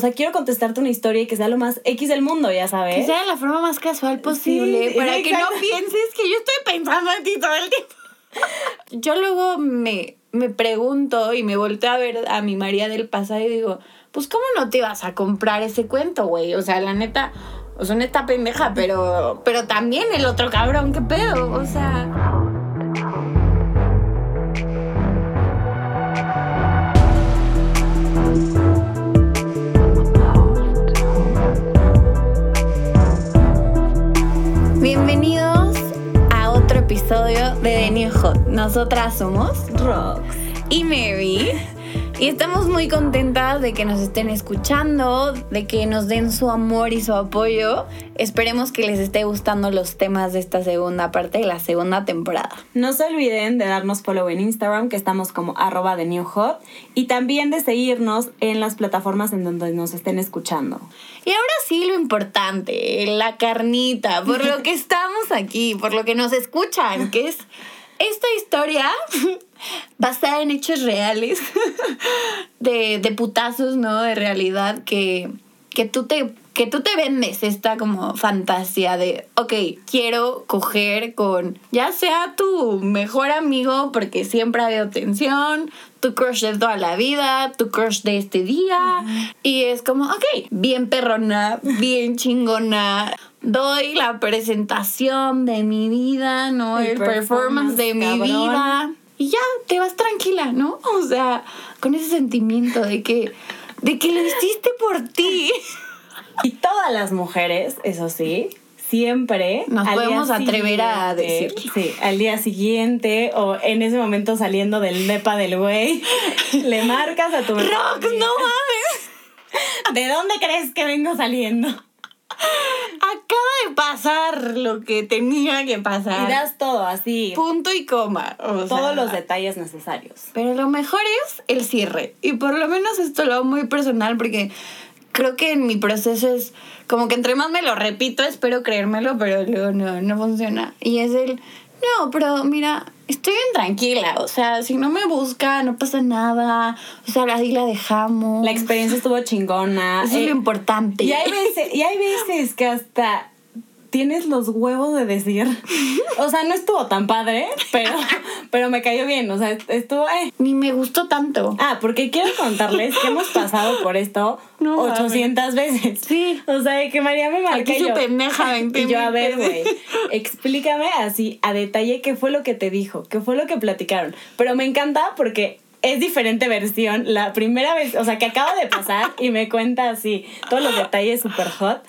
O sea, quiero contestarte una historia y que sea lo más X del mundo, ya sabes. Que sea de la forma más casual posible, Sí, para que no pienses que yo estoy pensando en ti todo el tiempo. Yo luego me, me pregunto y me volteo a ver a mi María del pasado y digo, pues ¿cómo no te ibas a comprar ese cuento, güey? O sea, la neta, o sea, neta pendeja, pero, pero también el otro cabrón, ¿qué pedo? O sea... Bienvenidos a otro episodio de The New Hot. Nosotras somos Rox. y Mary. Y estamos muy contentas de que nos estén escuchando, de que nos den su amor y su apoyo. Esperemos que les esté gustando los temas de esta segunda parte de la segunda temporada. No se olviden de darnos follow en Instagram, que estamos como arroba de New Hot, y también de seguirnos en las plataformas en donde nos estén escuchando. Y ahora sí lo importante, la carnita, por lo que estamos aquí, por lo que nos escuchan, que es esta historia basada en hechos reales, de, de putazos, ¿no? De realidad, que, que, tú te, que tú te vendes esta como fantasía de, ok, quiero coger con ya sea tu mejor amigo, porque siempre ha habido tensión, tu crush de toda la vida, tu crush de este día, y es como, ok, bien perrona, bien chingona. Doy la presentación de mi vida, ¿no? El El, performance de mi cabrón. vida. Y ya, te vas tranquila, ¿no? O sea, con ese sentimiento de que, de que lo hiciste por ti. Y todas las mujeres, eso sí, siempre... Nos podemos atrever a decirlo. Sí, al día siguiente o en ese momento saliendo del nepa del güey, le marcas a tu... Rox, no mames. ¿De dónde crees que vengo saliendo? Acaba de pasar lo que tenía que Y pasar. das todo así, Punto y coma. o sea. todos los detalles necesarios. Pero lo mejor es el cierre. Y por lo menos esto lo hago muy personal porque creo que en mi proceso es como que entre más me lo repito, espero creérmelo, pero luego no, no funciona. Y es el, no, pero mira, estoy bien tranquila. O sea, si no me busca, no pasa nada. O sea, así la dejamos. La experiencia estuvo chingona. Eso es eh, lo importante. Y hay veces, y hay veces que hasta tienes los huevos de decir. O sea, no estuvo tan padre, pero, pero me cayó bien. O sea, estuvo. eh. Ni me gustó tanto. Ah, porque quiero contarles que hemos pasado por esto No 800 veces. Sí. O sea, que María me marca Aquí yo- pendeja, 20 Y yo, a ver, güey, explícame así a detalle qué fue lo que te dijo, qué fue lo que platicaron. Pero me encanta porque es diferente versión. La primera vez, o sea, que acaba de pasar y me cuenta así todos los detalles super hot.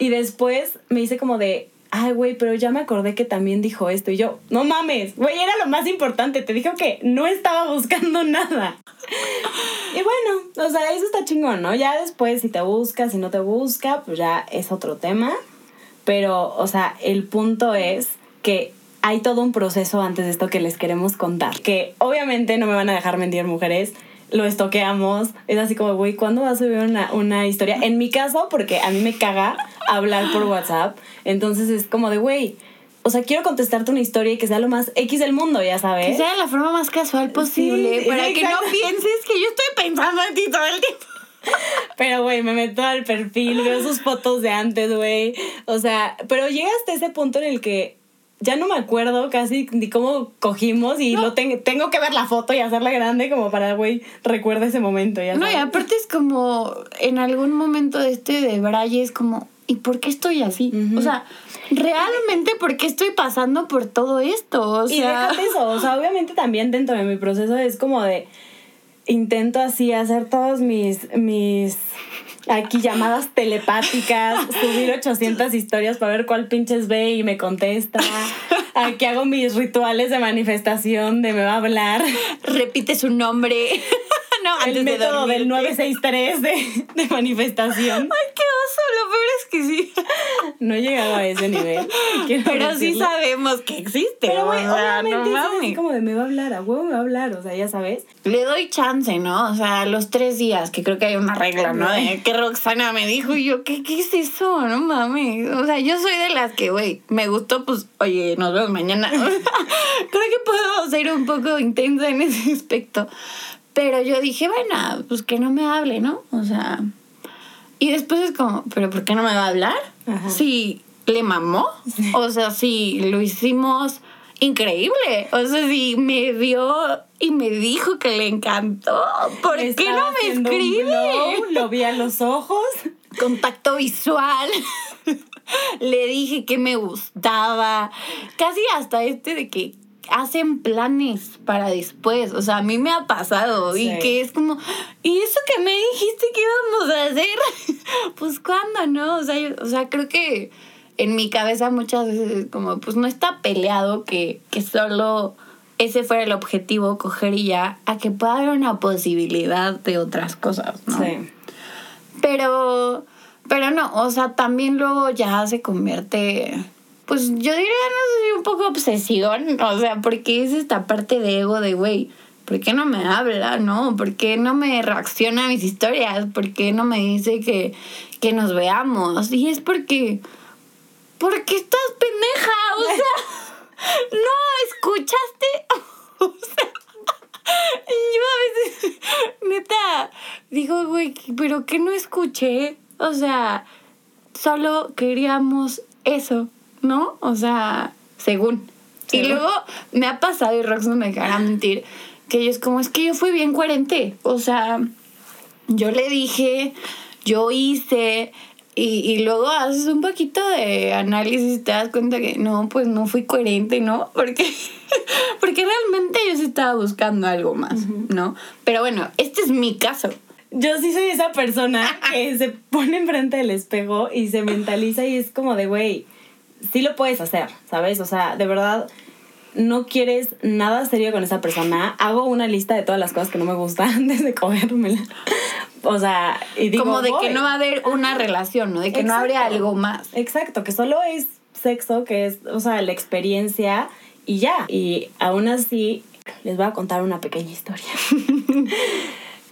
Y después me dice como de, ay, güey, pero ya me acordé que también dijo esto. Y yo, no mames, güey, era lo más importante. Te dijo que no estaba buscando nada. Y bueno, o sea, eso está chingón, ¿no? Ya después, si te busca, si no te busca, pues ya es otro tema. Pero, o sea, el punto es que hay todo un proceso antes de esto que les queremos contar. Que obviamente no me van a dejar mentir mujeres. Lo estoqueamos. Es así como, güey, ¿cuándo vas a subir una, una historia? En mi caso, porque a mí me caga hablar por WhatsApp. Entonces es como de, güey, o sea, quiero contestarte una historia y que sea lo más X del mundo, ya sabes. Que sea de la forma más casual posible Sí, para que no pienses que yo estoy pensando en ti todo el tiempo. Pero, güey, me meto al perfil, veo sus fotos de antes, güey. O sea, pero llega hasta ese punto en el que ya no me acuerdo casi ni cómo cogimos y lo ten- tengo que ver la foto y hacerla grande como para, güey, recuerda ese momento, ya No, sabes. y aparte es como en algún momento de este de Braille es como, ¿y por qué estoy así? O sea, realmente, ¿por qué estoy pasando por todo esto? O y sea, déjate eso, o sea, obviamente también dentro de mi proceso es como de intento así hacer todos mis mis aquí llamadas telepáticas, subir 800 historias para ver cuál pinches ve y me contesta. Aquí hago mis rituales de manifestación de me va a hablar. repite su nombre. no, El antes de método del dormirte. 963 de, de manifestación. Ay, qué oso, lo peor es que sí. No he llegado a ese nivel. Pero sí sabemos que existe. Pero, o güey, sea, no obviamente es así mames. como de me va a hablar, a huevo me va a hablar, o sea, ya sabes. Le doy chance, ¿no? O sea, los tres días, que creo que hay una regla, ¿no? De que Roxana me dijo y yo, ¿qué, ¿qué es eso? No mames. O sea, yo soy de las que, güey, me gustó, pues, oye, nos vemos mañana. creo que puedo ser un poco intensa en ese aspecto. Pero yo dije, bueno, pues que no me hable, ¿no? O sea, Y después es como, ¿pero por qué no me va a hablar? Ajá. Sí, le mamó. O sea, sí, lo hicimos increíble. O sea, sí, me vio y me dijo que le encantó. ¿Por qué no me escribe? blow, lo vi a los ojos. Contacto visual. le dije que me gustaba. Casi hasta este de que hacen planes para después. O sea, a mí me ha pasado y que es como, ¿y eso que me dijiste que íbamos a hacer? pues cuándo, ¿no? O sea, yo- o sea, creo que en mi cabeza muchas veces es como, pues no está peleado que, que solo ese fuera el objetivo, coger y ya, a que pueda haber una posibilidad de otras cosas, ¿no? Sí. Pero, pero no, o sea, también luego ya se convierte, pues yo diría, no sé un poco obsesión, o sea, porque es esta parte de ego de, güey, ¿por qué no me habla, no? ¿Por qué no me reacciona a mis historias? ¿Por qué no me dice que, que nos veamos? Y es porque, porque estás pendeja, o sea, no escuchaste, o sea, yo a veces, neta, digo, güey, pero que no escuché. O sea, solo queríamos eso, ¿no? O sea, según. Y luego me ha pasado, y Rox no me dejará mentir, que es como, es que yo fui bien coherente. O sea, yo le dije, yo hice, y, y luego haces un poquito de análisis y te das cuenta que no, pues no fui coherente, ¿no? Porque, porque realmente yo sí estaba buscando algo más, ¿no? Pero bueno, este es mi caso. Yo sí soy esa persona que se pone enfrente del espejo y se mentaliza y es como de, güey, sí lo puedes hacer, ¿sabes? O sea, de verdad, no quieres nada serio con esa persona. Hago una lista de todas las cosas que no me gustan antes de comérmela. O sea, y digo, Como de que no va a haber una relación, ¿no? De que no habría algo más. Exacto, que solo es sexo, que es, o sea, la experiencia y ya. Y aún así, les voy a contar una pequeña historia.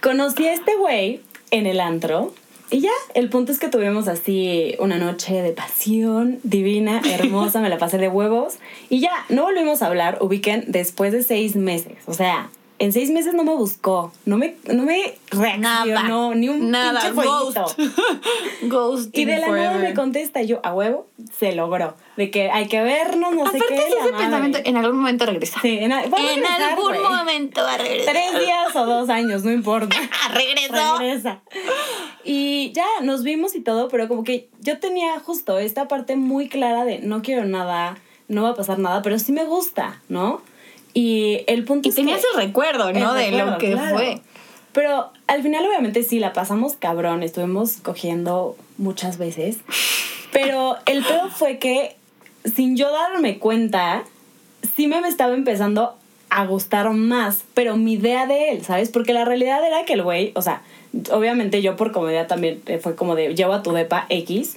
Conocí a este güey en el antro. Y ya, el punto es que tuvimos así una noche de pasión divina, hermosa, me la pasé de huevos. Y ya, no volvimos a hablar, ubiquen, después de seis meses. O sea, en seis meses no me buscó, no me, no me reaccionó, ni un nada, pinche ghost. Ghost Y de la nada me contesta yo, a huevo, se logró. De que hay que vernos, no sé Aparte qué. es la ese pensamiento, en algún momento regresa. Sí, en, a- en regresar, algún güey. momento va a regresar. Tres días o dos años, no importa. Ah, regresó. Regresa. Y ya, nos vimos y todo, pero como que yo tenía justo esta parte muy clara de no quiero nada, no va a pasar nada, pero sí me gusta, ¿no? Y el punto Y es tenías que- el recuerdo, ¿no? el de recuerdo, lo que claro. fue. Pero al final, obviamente, sí, la pasamos cabrón. Estuvimos cogiendo muchas veces. Pero el pedo fue que, sin yo darme cuenta, sí me estaba empezando a gustar más, pero mi idea de él, ¿sabes? Porque la realidad era que el güey, o sea, obviamente yo por comodidad también eh, fue como de llevo a tu depa X.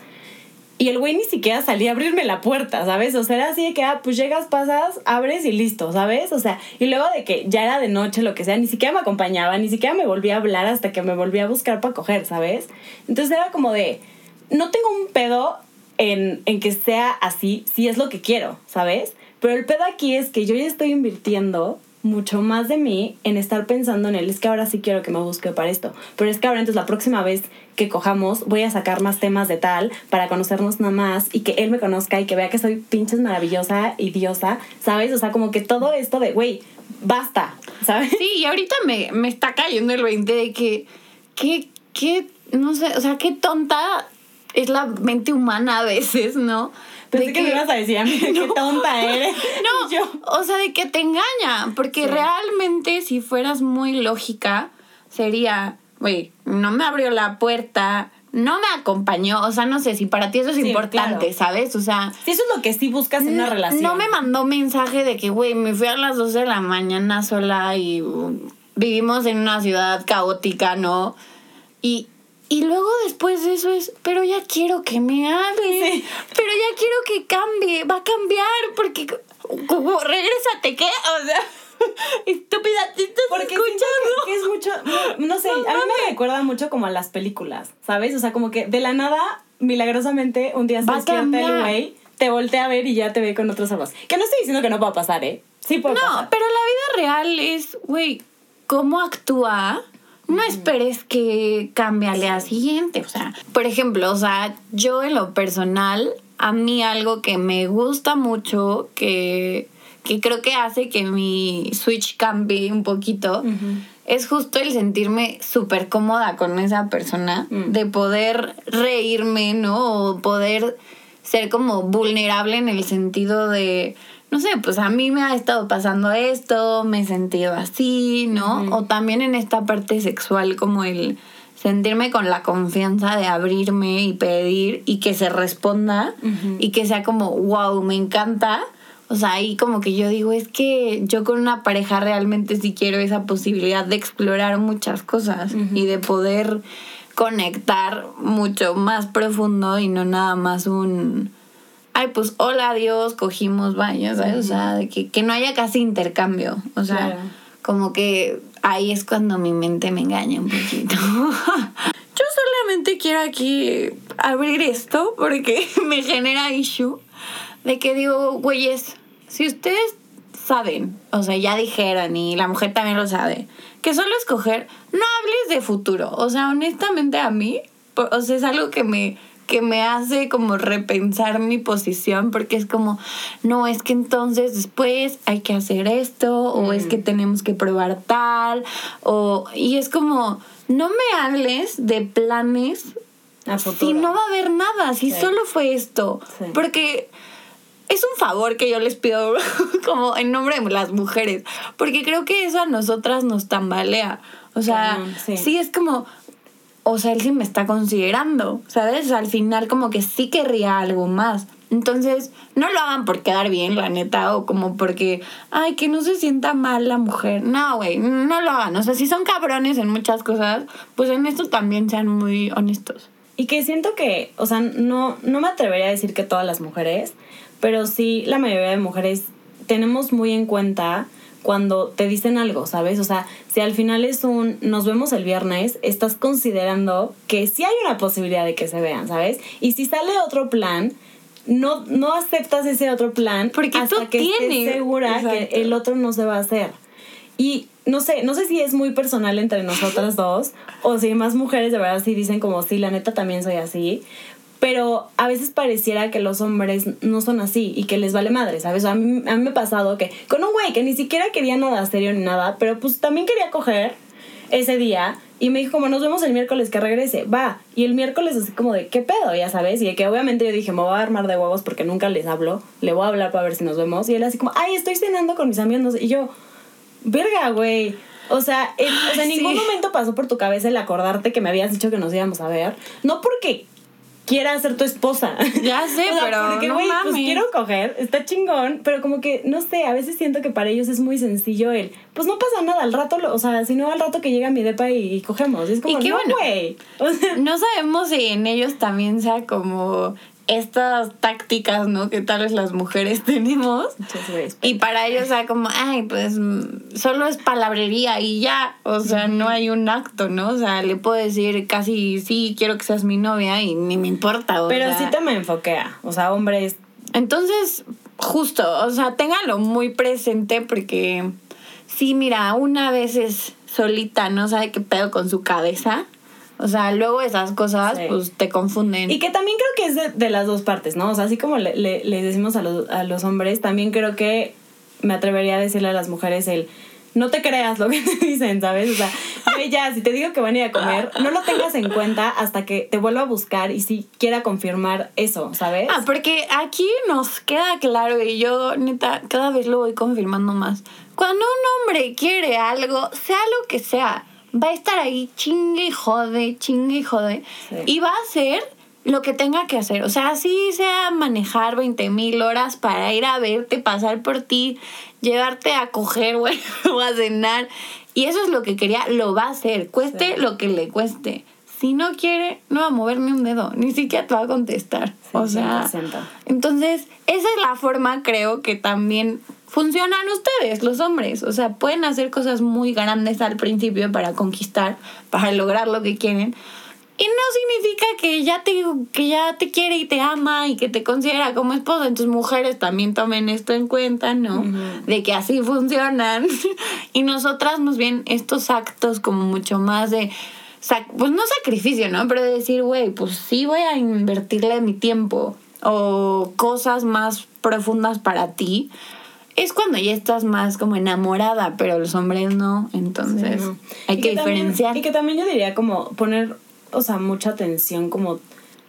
Y el güey ni siquiera salía a abrirme la puerta, ¿sabes? O sea, era así de que, ah, pues llegas, pasas, abres y listo, ¿sabes? O sea, y luego de que ya era de noche, lo que sea, ni siquiera me acompañaba, ni siquiera me volvía a hablar hasta que me volvía a buscar para coger, ¿sabes? Entonces era como de, no tengo un pedo en, en que sea así, si es lo que quiero, ¿sabes? Pero el pedo aquí es que yo ya estoy invirtiendo mucho más de mí en estar pensando en él. Es que ahora sí quiero que me busque para esto. Pero es que ahora entonces la próxima vez que cojamos voy a sacar más temas de tal para conocernos nada más y que él me conozca y que vea que soy pinches maravillosa y diosa, ¿sabes? O sea, como que todo esto de, güey, basta, ¿sabes? Sí, y ahorita me, me está cayendo el 20 de que, que, que, no sé, o sea, qué tonta es la mente humana a veces, ¿no? Pensé De que, me ibas a decir a mí, qué tonta eres. No, yo, o sea, de que te engaña, porque Sí. realmente si fueras muy lógica, sería, güey, no me abrió la puerta, no me acompañó, o sea, no sé si para ti eso es Sí, importante, claro. ¿sabes? O sea, si eso es lo que sí buscas en una no- relación. No me mandó mensaje de que, güey, me fui a las 12 de la mañana sola y uh, vivimos en una ciudad caótica, ¿no? Y, y luego después de eso es, pero ya quiero que me hable, Sí. pero ya quiero que cambie, va a cambiar, porque como regrésate, ¿qué? O sea, estúpida, ¿te estás Porque escuchando? que, es mucho, no, no sé, a mí me recuerda mucho como a las películas, ¿sabes? O sea, como que de la nada, milagrosamente, un día se Va a despierta el güey, te voltea a ver y ya te ve con otros ojos. Que no estoy diciendo que no pueda pasar, ¿eh? Sí puede No, pasar. pero la vida real es, güey, cómo actúa no esperes que cambie al día siguiente. O sea, por ejemplo, o sea, yo en lo personal, a mí algo que me gusta mucho, que, que creo que hace que mi switch cambie un poquito, es justo el sentirme súper cómoda con esa persona, Mm. de poder reírme, ¿no? O poder ser como vulnerable en el sentido de, no sé, pues a mí me ha estado pasando esto, me he sentido así, ¿no? O también en esta parte sexual como el sentirme con la confianza de abrirme y pedir y que se responda y que sea como, wow, me encanta. O sea, ahí como que yo digo, es que yo con una pareja realmente sí quiero esa posibilidad de explorar muchas cosas y de poder conectar mucho más profundo y no nada más un, ay, pues hola, adiós, cogimos baños, ¿sabes? O sea, de que, que no haya casi intercambio. O sea, Claro. como que ahí es cuando mi mente me engaña un poquito. Yo solamente quiero aquí abrir esto porque me genera issue de que digo, güeyes, si ustedes saben, o sea, ya dijeron y la mujer también lo sabe, que solo escoger, no hables de futuro. O sea, honestamente a mí, o sea, es algo que me que me hace como repensar mi posición porque es como, no, es que entonces después hay que hacer esto o es que tenemos que probar tal o y es como, no me hables de planes si no va a haber nada, si Sí. solo fue esto. Sí. Porque es un favor que yo les pido como en nombre de las mujeres, porque creo que eso a nosotras nos tambalea. O sea, sí es como, o sea, él sí me está considerando, ¿sabes? Al final como que sí querría algo más. Entonces, no lo hagan por quedar bien, la neta, o como porque, ay, que no se sienta mal la mujer. No, güey, no lo hagan. O sea, si son cabrones en muchas cosas, pues en esto también sean muy honestos. Y que siento que, o sea, no, no me atrevería a decir que todas las mujeres, pero sí la mayoría de mujeres tenemos muy en cuenta cuando te dicen algo, ¿sabes? O sea, si al final es un nos vemos el viernes, estás considerando que sí hay una posibilidad de que se vean, ¿sabes? Y si sale otro plan, no, no aceptas ese otro plan Porque hasta tú que tienes. estés segura Exacto. que el otro no se va a hacer. Y no sé, no sé si es muy personal entre nosotras dos o si más mujeres de verdad sí dicen como sí, la neta también soy así. Pero a veces pareciera que los hombres no son así y que les vale madre, ¿sabes? A mí, a mí me ha pasado que con un güey que ni siquiera quería nada serio ni nada, pero pues también quería coger ese día y me dijo como nos vemos el miércoles que regrese, va. Y el miércoles así como de qué pedo, ya sabes, y de que obviamente yo dije me voy a armar de huevos porque nunca les hablo, le voy a hablar para ver si nos vemos y él así como, ay, estoy cenando con mis amigos no sé", y yo, verga, güey. O sea, en, o sea, en Ay, ningún momento pasó por tu cabeza el acordarte que me habías dicho que nos íbamos a ver. No porque quiera ser tu esposa. Ya sé, O sea, pero porque, no güey, pues quiero coger, está chingón, pero como que, no sé, a veces siento que para ellos es muy sencillo el, pues no pasa nada, al rato, lo, o sea, si no al rato que llega mi depa y, y cogemos. Y es como, Y qué no, bueno. güey. O sea, No sabemos si en ellos también sea como estas tácticas, ¿no? Que tal vez las mujeres tenemos. Y para ellos sea como, ay, pues mm, solo es palabrería y ya. O sea, no hay un acto, ¿no? O sea, le puedo decir casi, sí, quiero que seas mi novia y ni me importa. o pero sea. sí te me enfoquea. O sea, hombres, Entonces, justo, o sea, ténganlo muy presente porque sí, mira, una vez es solita, no sabe qué pedo con su cabeza. O sea, luego esas cosas, Sí. pues te confunden. Y que también creo que es de, de las dos partes, ¿no? O sea, así como le, le- les decimos a los, a los hombres, también creo que me atrevería a decirle a las mujeres el no te creas lo que te dicen, ¿sabes? O sea, ya, si te digo que van a ir a comer, no lo tengas en cuenta hasta que te vuelva a buscar y si quiera confirmar eso, ¿sabes? Ah, porque aquí nos queda claro y yo neta cada vez lo voy confirmando más. Cuando un hombre quiere algo, sea lo que sea, va a estar ahí chingue y jode, chingue y jode Sí. y va a hacer lo que tenga que hacer. O sea, así sea manejar 20 mil horas para ir a verte, pasar por ti, llevarte a coger, güey, o a cenar. Y eso es lo que quería, lo va a hacer, cueste Sí. lo que le cueste. Si no quiere, no va a mover ni un dedo, ni siquiera te va a contestar. o sea, 100%. entonces, esa es la forma, creo, que también funcionan ustedes, los hombres. O sea, pueden hacer cosas muy grandes al principio para conquistar, para lograr lo que quieren. Y no significa que ya te que ya te quiere y te ama y que te considera como esposa. Entonces mujeres también tomen esto en cuenta, ¿no? De que así funcionan. y nosotras más bien estos actos como mucho más de pues no sacrificio, ¿no? Pero de decir, güey, pues sí voy a invertirle mi tiempo o cosas más profundas para ti es cuando ya estás más como enamorada, pero los hombres no, entonces hay que, diferenciar. y que también yo diría como poner, o sea, mucha atención como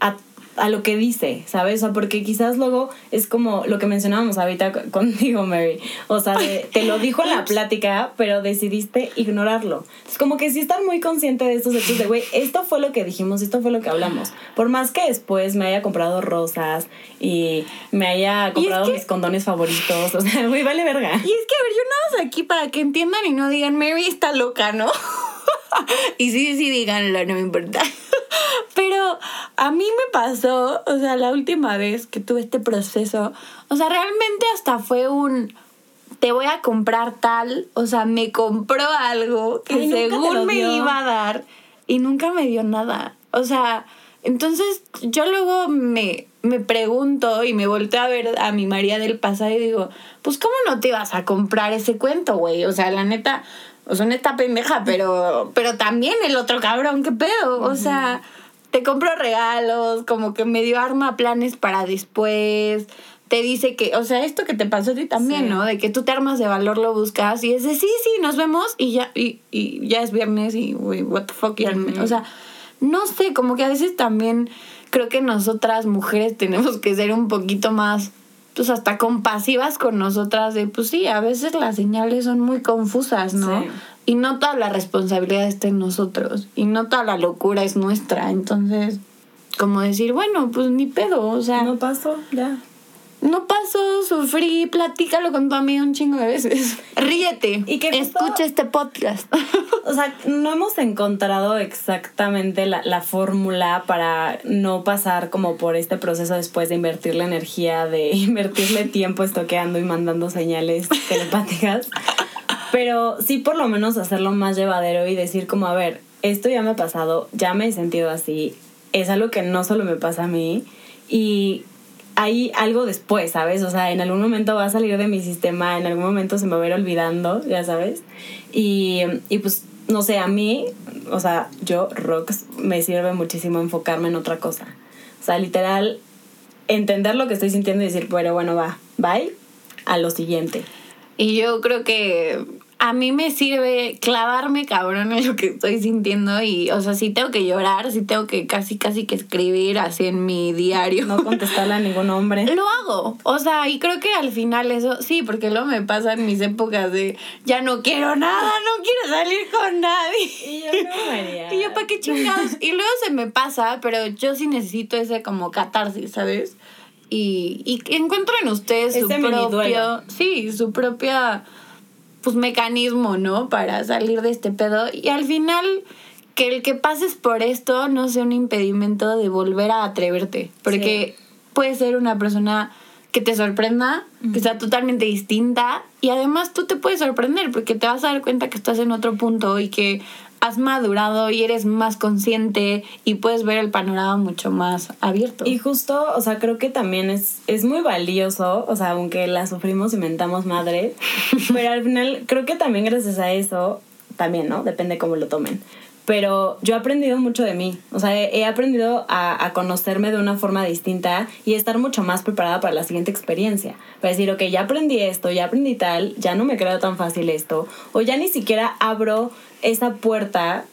a a lo que dice, ¿sabes? O sea, porque quizás luego es como lo que mencionábamos ahorita contigo, Mary. O sea, te lo dijo en la plática, pero decidiste ignorarlo. Es como que sí estar muy consciente de estos hechos de, güey, esto fue lo que dijimos, esto fue lo que hablamos. Por más que después me haya comprado rosas y me haya comprado mis condones favoritos, o sea, güey, vale verga. Y es que, a ver, yo nada más aquí para que entiendan y no digan, Mary está loca, ¿no? y sí, sí, díganlo, no me importa. Pero a mí me pasó, o sea, la última vez que tuve este proceso, o sea, realmente hasta fue un te voy a comprar tal, o sea, me compró algo que según me iba a dar y nunca me dio nada. O sea, entonces yo luego me, me pregunto y me volteo a ver a mi María del pasado y digo, pues ¿cómo no te vas a comprar ese cuento, güey? O sea, la neta, o sea, neta pendeja, pero, pero también el otro cabrón, qué pedo. O sea, te compro regalos, como que me dio arma planes para después. Te dice que, o sea, esto que te pasó a ti también, ¿no? De que tú te armas de valor, lo buscas y es de sí, sí, nos vemos y ya, y, y ya es viernes y, what the fuck, O sea, no sé, como que a veces también creo que nosotras mujeres tenemos que ser un poquito más pues hasta compasivas con nosotras de, pues sí, a veces las señales son muy confusas, ¿no? Y no toda la responsabilidad está en nosotros y no toda la locura es nuestra, entonces, como decir, bueno, pues ni pedo, o sea... No pasó, ya no pasó, sufrí, platícalo con tu amigo un chingo de veces. Ríete. Y que escucha este podcast. O sea, no hemos encontrado exactamente la, la fórmula para no pasar como por este proceso después de invertir la energía, de invertirle tiempo estoqueando y mandando señales telepáticas. Pero sí por lo menos hacerlo más llevadero y decir como, a ver, esto ya me ha pasado, ya me he sentido así, es algo que no solo me pasa a mí y hay algo después, ¿sabes? O sea, en algún momento va a salir de mi sistema, en algún momento se me va a ir olvidando, ya sabes. Y, y pues, no sé, a mí, o sea, yo, Rox, me sirve muchísimo enfocarme en otra cosa. O sea, literal, entender lo que estoy sintiendo y decir, pero bueno, va, bye, a lo siguiente. Y yo creo que a mí me sirve clavarme cabrón en lo que estoy sintiendo y, o sea, si tengo que llorar, si tengo que casi, casi que escribir así en mi diario. No contestarle a ningún hombre. Lo hago. O sea, y creo que al final eso, sí, porque luego me pasa en mis épocas de ya no quiero nada, no quiero salir con nadie. Y yo no, María. Y yo, ¿para qué chingados? y luego se me pasa, pero yo sí necesito ese como catarsis, ¿sabes? Y, y encuentro en ustedes su propio, sí, su propia pues mecanismo, ¿no? Para salir de este pedo. Y al final, que el que pases por esto no sea un impedimento de volver a atreverte. Porque puede ser una persona que te sorprenda, que sea totalmente distinta. Y además tú te puedes sorprender porque te vas a dar cuenta que estás en otro punto y que has madurado y eres más consciente y puedes ver el panorama mucho más abierto. Y justo, o sea, creo que también es, es muy valioso, o sea, aunque la sufrimos y mentamos madre, pero al final creo que también gracias a eso, también, ¿no? Depende cómo lo tomen. Pero yo he aprendido mucho de mí, o sea, he, aprendido a, a, conocerme de una forma distinta y estar mucho más preparada para la siguiente experiencia. Para decir, ok, ya aprendí esto, ya aprendí tal, ya no me creo tan fácil esto, o ya ni siquiera abro esa puerta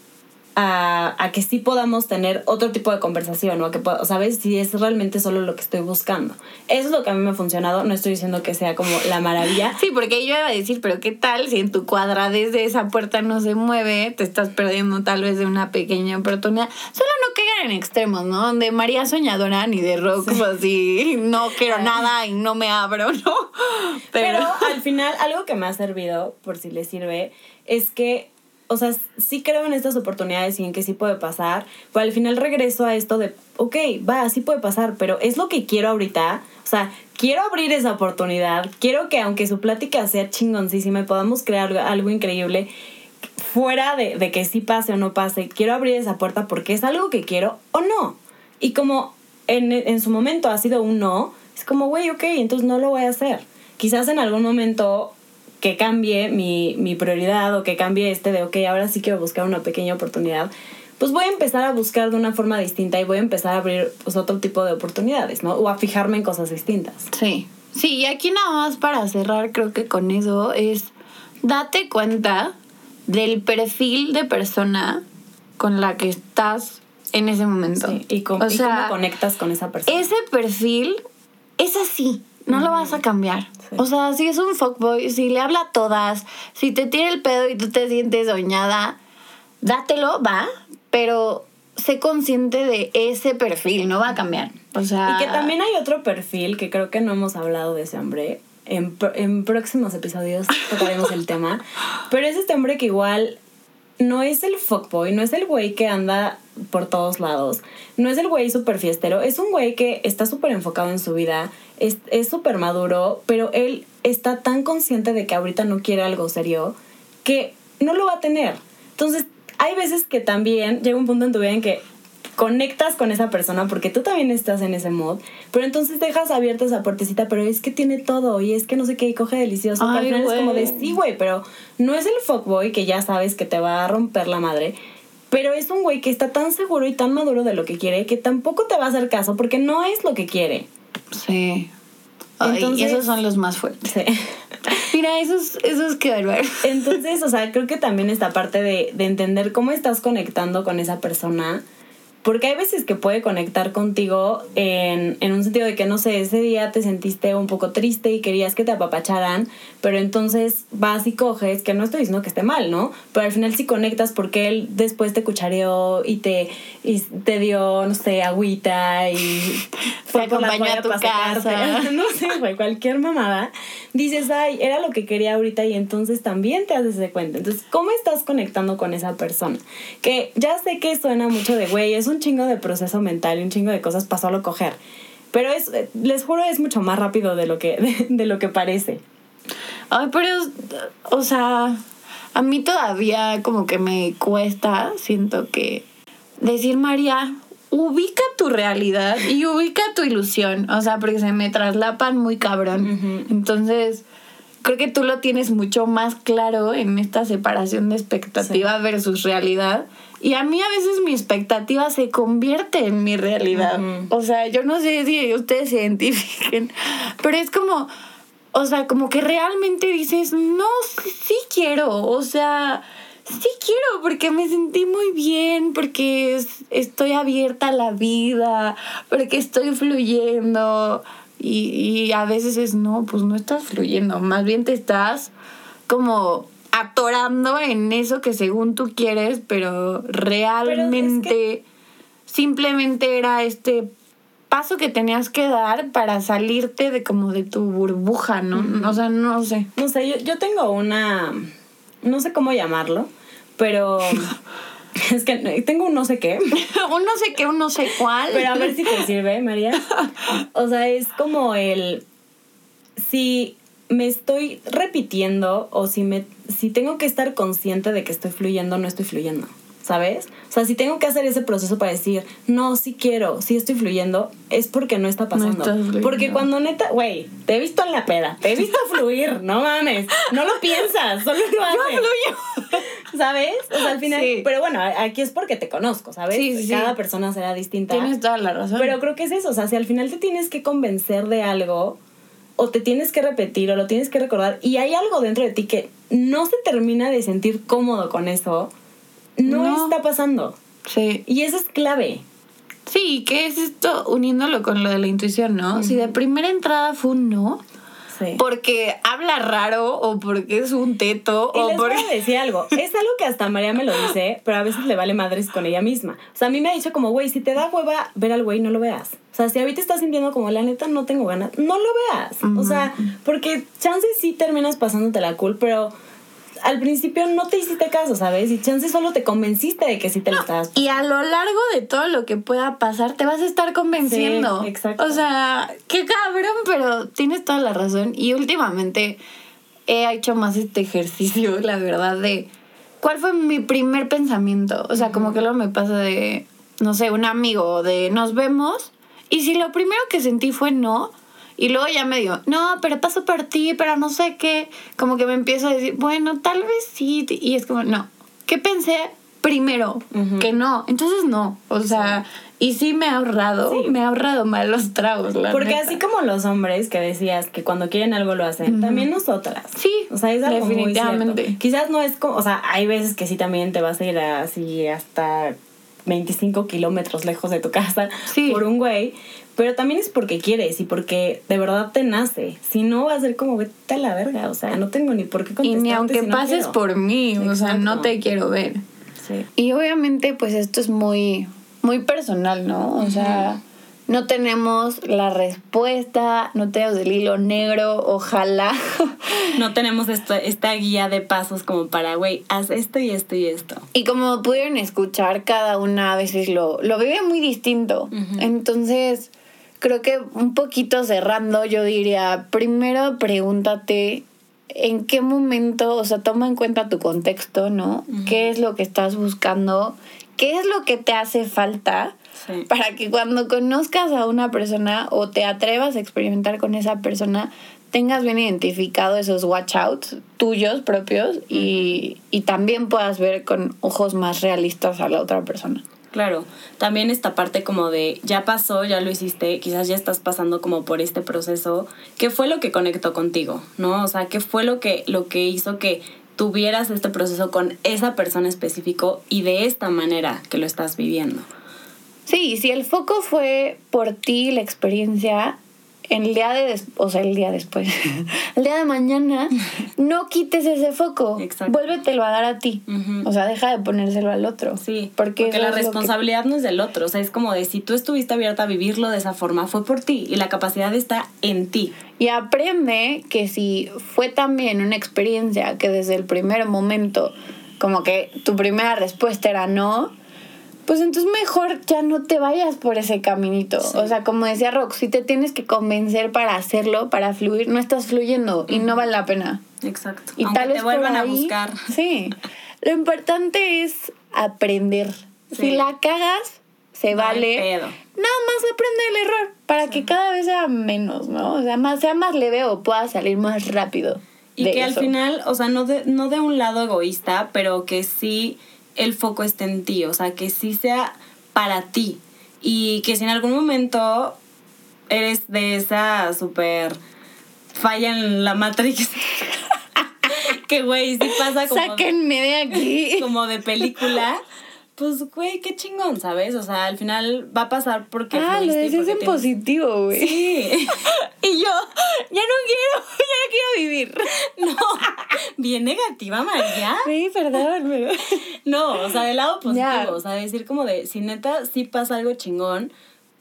a, a, que sí podamos tener otro tipo de conversación o a que, ¿sabes? Si es realmente solo lo que estoy buscando. Eso es lo que a mí me ha funcionado. No estoy diciendo que sea como la maravilla. Sí, porque yo iba a decir, pero ¿qué tal si en tu cuadra desde esa puerta no se mueve? Te estás perdiendo tal vez de una pequeña oportunidad. Solo no caigan en extremos, ¿no? Donde María Soñadora ni de rock, así, no quiero nada y no me abro, ¿no? pero al final, algo que me ha servido, por si les sirve, es que o sea, sí creo en estas oportunidades y en que sí puede pasar, pero al final regreso a esto de, ok, va, sí puede pasar, pero es lo que quiero ahorita. O sea, quiero abrir esa oportunidad, quiero que aunque su plática sea chingoncísima y podamos crear algo, increíble, fuera de, de que sí pase o no pase, quiero abrir esa puerta porque es algo que quiero o no. Y como en, en su momento ha sido un no, es como, güey, ok, entonces no lo voy a hacer. Quizás en algún momento que cambie mi, mi prioridad o que cambie este de, ok, ahora sí quiero buscar una pequeña oportunidad, pues voy a empezar a buscar de una forma distinta y voy a empezar a abrir pues, otro tipo de oportunidades, ¿no? O a fijarme en cosas distintas. Sí. Sí, y aquí nada más para cerrar, creo que con eso es date cuenta del perfil de persona con la que estás en ese momento. Sí, y, cómo, o y sea, cómo conectas con esa persona. ese perfil es así, no lo vas a cambiar. Sí. O sea, si es un fuckboy, si le habla a todas, si te tira el pedo y tú te sientes soñada, dátelo, va, pero sé consciente de ese perfil, no va a cambiar. O sea, Y que también hay otro perfil que creo que no hemos hablado de ese hombre. En, en próximos episodios tocaremos el tema. Pero es este hombre que igual no es el fuckboy, no es el güey que anda por todos lados, no es el güey súper fiestero, es un güey que está súper enfocado en su vida, es súper maduro, pero él está tan consciente de que ahorita no quiere algo serio que no lo va a tener. Entonces, hay veces que también llega un punto en tu vida en que conectas con esa persona porque tú también estás en ese mod, pero entonces dejas abierta esa puertecita, pero es que tiene todo y es que no sé qué y coge delicioso. al Ay, final es como de sí, güey, pero no es el fuckboy que ya sabes que te va a romper la madre. Pero es un güey que está tan seguro y tan maduro de lo que quiere que tampoco te va a hacer caso porque no es lo que quiere. Sí. Ay, Entonces- esos son los más fuertes. Sí. Mira, esos, esos que bárbaro. Entonces, o sea, creo que también esta parte de, de entender cómo estás conectando con esa persona. Porque hay veces que puede conectar contigo en, en un sentido de que, no sé, ese día te sentiste un poco triste y querías que te apapacharan, pero entonces vas y coges, que no estoy diciendo que esté mal, ¿no? Pero al final sí conectas porque él después te cuchareó y te, y te dio, no sé, agüita y fue por la acompañó a tu casa. no sé, güey, cualquier mamada, dices, ay, era lo que quería ahorita y entonces también te haces de cuenta. Entonces, ¿cómo estás conectando con esa persona? Que ya sé que suena mucho de, güey, es un chingo de proceso mental y un chingo de cosas para solo coger. Pero es, les juro, es mucho más rápido de lo que, de, de lo que parece. Ay, pero, o sea, a mí todavía como que me cuesta, siento que decir, María, ubica tu realidad y ubica tu ilusión. O sea, porque se me traslapan muy cabrón. Ujú. Entonces, creo que tú lo tienes mucho más claro en esta separación de expectativa versus realidad. Y a mí a veces mi expectativa se convierte en mi realidad. O sea, yo no sé si ustedes se identifiquen, pero es como, o sea, como que realmente dices, no, sí, sí quiero, o sea, sí quiero porque me sentí muy bien, porque es- estoy abierta a la vida, porque estoy fluyendo. Y, y a veces es, no, pues no estás fluyendo, más bien te estás como atorando en eso que según tú quieres, pero realmente simplemente era este paso que tenías que dar para salirte de como de tu burbuja, ¿no? O sea, no sé. No sé, yo, yo tengo una. No sé cómo llamarlo, pero. es que tengo un no sé qué. un no sé qué, un no sé cuál. Pero a ver si te sirve, María. O sea, es como el. Si me estoy repitiendo o si, me, si tengo que estar consciente de que estoy fluyendo, no estoy fluyendo. ¿Sabes? O sea, si tengo que hacer ese proceso para decir, no, sí quiero, sí estoy fluyendo, es porque no está pasando. porque cuando neta, güey, te he visto en la peda, te he visto fluir, no mames, no lo piensas, solo lo haces. fluyo. ¿Sabes? O sea, al final, Sí. pero bueno, aquí es porque te conozco, ¿sabes? Sí, sí. Cada persona será distinta. Tienes toda la razón. Pero creo que es eso, o sea, si al final te tienes que convencer de algo, o te tienes que repetir, o lo tienes que recordar, y hay algo dentro de ti que no se termina de sentir cómodo con eso, no, No. está pasando. Sí. Y eso es clave. Sí, ¿qué es esto uniéndolo con lo de la intuición, no? Si de primera entrada fue un no, Sí. porque habla raro o porque es un teto Y o les voy porque... a decir algo. Es algo que hasta María me lo dice, pero a veces le vale madres con ella misma. O sea, a mí me ha dicho como, güey, si te da hueva ver al güey, no lo veas. O sea, si ahorita estás sintiendo como, la neta, no tengo ganas, no lo veas. O sea, porque chances sí terminas pasándote la cool, pero al principio no te hiciste caso, ¿sabes? Y chances solo te convenciste de que sí te lo estabas Y a lo largo de todo lo que pueda pasar, te vas a estar convenciendo. Sí, exacto. O sea, qué cabrón, pero tienes toda la razón. Y últimamente he hecho más este ejercicio, la verdad, de ¿cuál fue mi primer pensamiento? O sea, como que luego me pasa de, no sé, un amigo, de nos vemos. Y si lo primero que sentí fue no, y luego ya me digo, no, pero paso por ti, pero no sé qué, como que me empiezo a decir, bueno, tal vez sí. Y es como, no, ¿qué pensé primero? Que no. Entonces no. O sea, y sí me ha ahorrado, me ha ahorrado malos tragos, la Porque neta. así como los hombres que decías que cuando quieren algo lo hacen, también nosotras. Sí, O sea, es algo definitivamente. Muy. Quizás no es como, o sea, hay veces que sí también te vas a ir así hasta 25 kilómetros lejos de tu casa Sí. por un güey, pero también es porque quieres y porque de verdad te nace. Si no, va a ser como vete a la verga, o sea, no tengo ni por qué Y contestarte ni aunque si no pases quiero. por mí, o sea, no te quiero ver. Sí. Y obviamente, pues esto es muy, muy personal, ¿no? O sea, no tenemos la respuesta, no tenemos el hilo negro, ojalá. No tenemos esto, esta guía de pasos como para, güey, haz esto y esto y esto. Y como pudieron escuchar, cada una a veces lo, lo vive muy distinto. Entonces, creo que un poquito cerrando, yo diría, primero pregúntate en qué momento, o sea, toma en cuenta tu contexto, ¿no? ¿Qué es lo que estás buscando? ¿Qué es lo que te hace falta? Sí. Para que cuando conozcas a una persona o te atrevas a experimentar con esa persona, tengas bien identificado esos watch outs tuyos propios y, y también puedas ver con ojos más realistas a la otra persona. Claro, también esta parte como de ya pasó, ya lo hiciste, quizás ya estás pasando como por este proceso, ¿qué fue lo que conectó contigo? ¿No? O sea, ¿qué fue lo que, lo que hizo que tuvieras este proceso con esa persona específico y de esta manera que lo estás viviendo? Sí, si el foco fue por ti, la experiencia, el día de, des- o sea, el día después, el día de mañana, no quites ese foco. Exacto. Vuélvetelo a dar a ti. O sea, deja de ponérselo al otro. Sí, porque, la que- responsabilidad no es del otro, o sea, es como de si tú estuviste abierta a vivirlo de esa forma, fue por ti y la capacidad está en ti. Y aprende que si fue también una experiencia que desde el primer momento, como que tu primera respuesta era no, pues entonces mejor ya no te vayas por ese caminito. O sea, como decía Rox, si te tienes que convencer para hacerlo, para fluir, no estás fluyendo y no vale la pena. Exacto. Y Aunque tal te vez vuelvan a buscar. Sí. Lo importante es aprender. Sí. Si la cagas, se No vale. pedo. Nada más aprende el error para que cada vez sea menos, ¿no? O sea, más, sea más leve o pueda salir más rápido. Y de que al final, o sea, no de, no de un lado egoísta, pero que sí el foco esté en ti, o sea, que sí sea para ti. Y que si en algún momento eres de esa súper falla en la Matrix, que güey, sí pasa como, Sáquenme de aquí. como de película, pues güey, qué chingón, ¿sabes? O sea, al final va a pasar porque... Ah, lo porque en positivo, güey. Sí. Y yo, ya no quiero, ya no quiero vivir. No, bien negativa, María. Sí, perdón, pero... No, o sea, del lado positivo, o sea, decir como de, si neta sí pasa algo chingón,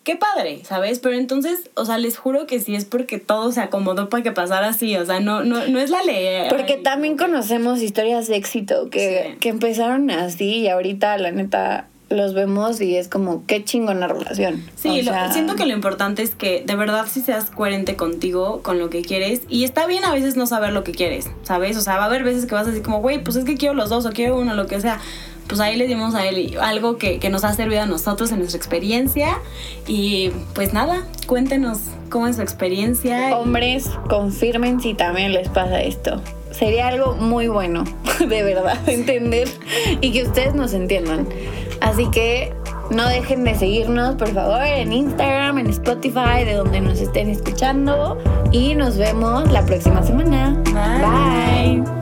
qué padre, ¿sabes? Pero entonces, o sea, les juro que sí es porque todo se acomodó para que pasara así, o sea, no, no, no es la ley. Porque Ay, también conocemos historias de éxito que, Sí. que empezaron así y ahorita, la neta, los vemos y es como, qué chingona relación. Sí, O lo- siento que lo importante es que de verdad sí seas coherente contigo, con lo que quieres. Y está bien a veces no saber lo que quieres, ¿sabes? O sea, va a haber veces que vas a decir como, güey, pues es que quiero los dos o quiero uno, lo que sea. Pues ahí le dimos a él algo que, que nos ha servido a nosotros en nuestra experiencia. Y pues nada, cuéntenos cómo es su experiencia. Hombres, confirmen si también les pasa esto. Sería algo muy bueno, de verdad, entender y que ustedes nos entiendan. Así que no dejen de seguirnos, por favor, en Instagram, en Spotify, de donde nos estén escuchando. Y nos vemos la próxima semana. Bye. Bye.